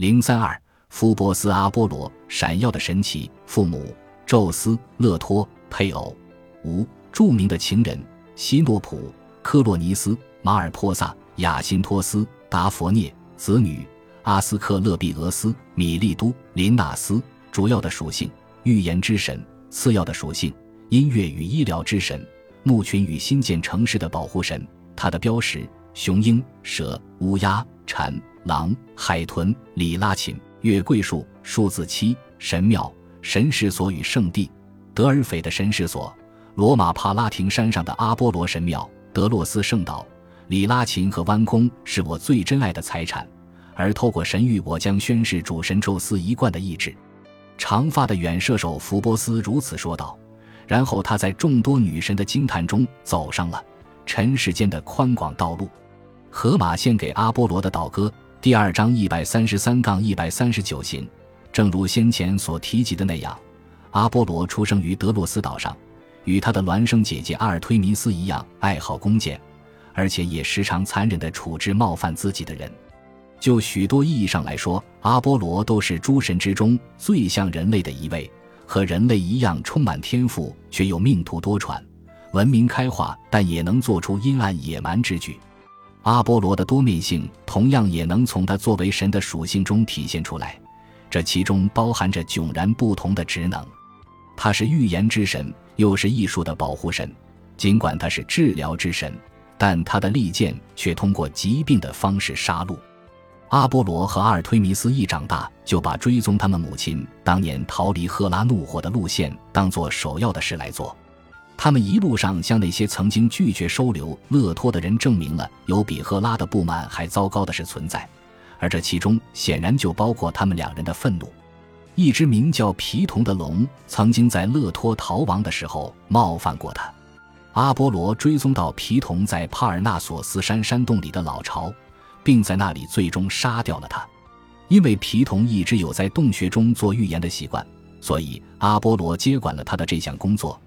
零三二，福波斯阿波罗闪耀的神奇，父母宙斯、勒托，配偶五，著名的情人希诺普、科洛尼斯、马尔珀萨、亚辛托斯、达佛涅，子女阿斯克勒庇俄斯、米利都、林纳斯。主要的属性：预言之神；次要的属性：音乐与医疗之神；牧群与新建城市的保护神。它的标识：雄鹰、蛇、乌鸦、蝉、狼、海豚、里拉琴、月桂树、数字七。神庙、神石所与圣地：德尔斐的神石所，罗马帕拉廷山上的阿波罗神庙，德洛斯圣岛。里拉琴和弯弓是我最珍爱的财产，而透过神谕，我将宣示主神宙斯一贯的意志。长发的远射手福波斯如此说道，然后他在众多女神的惊叹中走上了尘世间的宽广道路。荷马献给阿波罗的祷歌第二章一百三十三杠一百三十九行，正如先前所提及的那样，阿波罗出生于德洛斯岛上，与他的孪生姐姐阿尔忒弥斯一样爱好弓箭，而且也时常残忍地处置冒犯自己的人。就许多意义上来说，阿波罗都是诸神之中最像人类的一位，和人类一样充满天赋，却又命途多舛，文明开化，但也能做出阴暗野蛮之举。阿波罗的多面性同样也能从他作为神的属性中体现出来，这其中包含着迥然不同的职能。他是预言之神，又是艺术的保护神；尽管他是治疗之神，但他的利剑却通过疾病的方式杀戮。阿波罗和阿尔忒弥斯一长大，就把追踪他们母亲当年逃离赫拉怒火的路线当做首要的事来做。他们一路上向那些曾经拒绝收留勒托的人证明了有比赫拉的不满还糟糕的事存在，而这其中显然就包括他们两人的愤怒。一只名叫皮童的龙曾经在勒托逃亡的时候冒犯过他。阿波罗追踪到皮童在帕尔纳索斯山山洞里的老巢。并在那里最终杀掉了他，因为皮童一直有在洞穴中做预言的习惯，所以阿波罗接管了他的这项工作。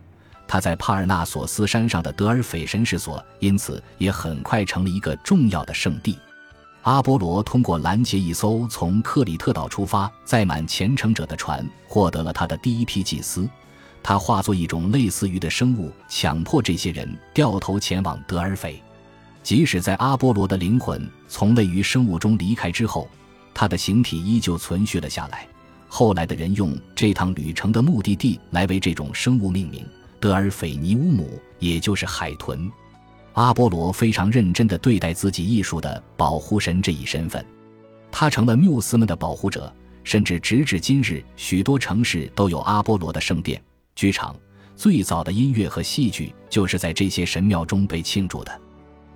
他在帕尔纳索斯山上的德尔斐神事所，因此也很快成了一个重要的圣地。阿波罗通过拦截一艘从克里特岛出发、载满虔诚者的船，获得了他的第一批祭司。他化作一种类似鱼的生物，强迫这些人掉头前往德尔斐。即使在阿波罗的灵魂从类鱼生物中离开之后，他的形体依旧存续了下来。后来的人用这趟旅程的目的地来为这种生物命名——德尔斐尼乌姆，也就是海豚。阿波罗非常认真地对待自己艺术的保护神这一身份，他成了缪斯们的保护者，甚至直至今日，许多城市都有阿波罗的圣殿、剧场。最早的音乐和戏剧就是在这些神庙中被庆祝的。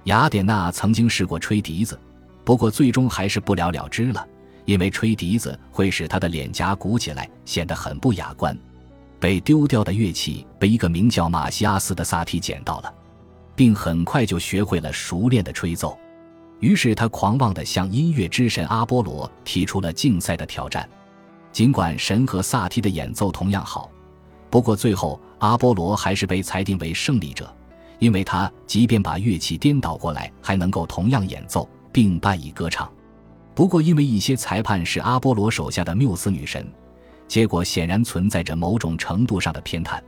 雅典娜曾经试过吹笛子，不过最终还是不了了之了，因为吹笛子会使她的脸颊鼓起来，显得很不雅观。被丢掉的乐器被一个名叫马西阿斯的萨提捡到了，并很快就学会了熟练的吹奏。于是他狂妄地向音乐之神阿波罗提出了竞赛的挑战。尽管神和萨提的演奏同样好，不过最后阿波罗还是被裁定为胜利者。因为他即便把乐器颠倒过来，还能够同样演奏并伴以歌唱。不过，因为一些裁判是阿波罗手下的缪斯女神，结果显然存在着某种程度上的偏袒。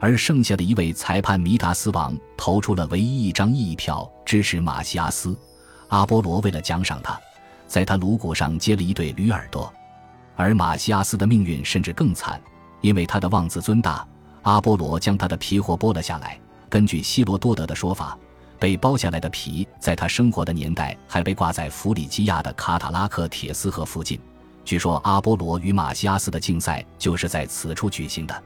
而剩下的一位裁判弥达斯王投出了唯一一张异议票，支持马西阿斯。阿波罗为了奖赏他，在他颅骨上接了一对驴耳朵。而马西阿斯的命运甚至更惨，因为他的妄自尊大，阿波罗将他的皮货剥了下来。根据希罗多德的说法，被剥下来的皮在他生活的年代还被挂在弗里基亚的卡塔拉克铁丝河附近。据说阿波罗与马西阿斯的竞赛就是在此处举行的。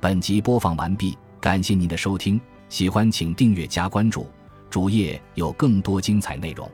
本集播放完毕，感谢您的收听，喜欢请订阅加关注，主页有更多精彩内容。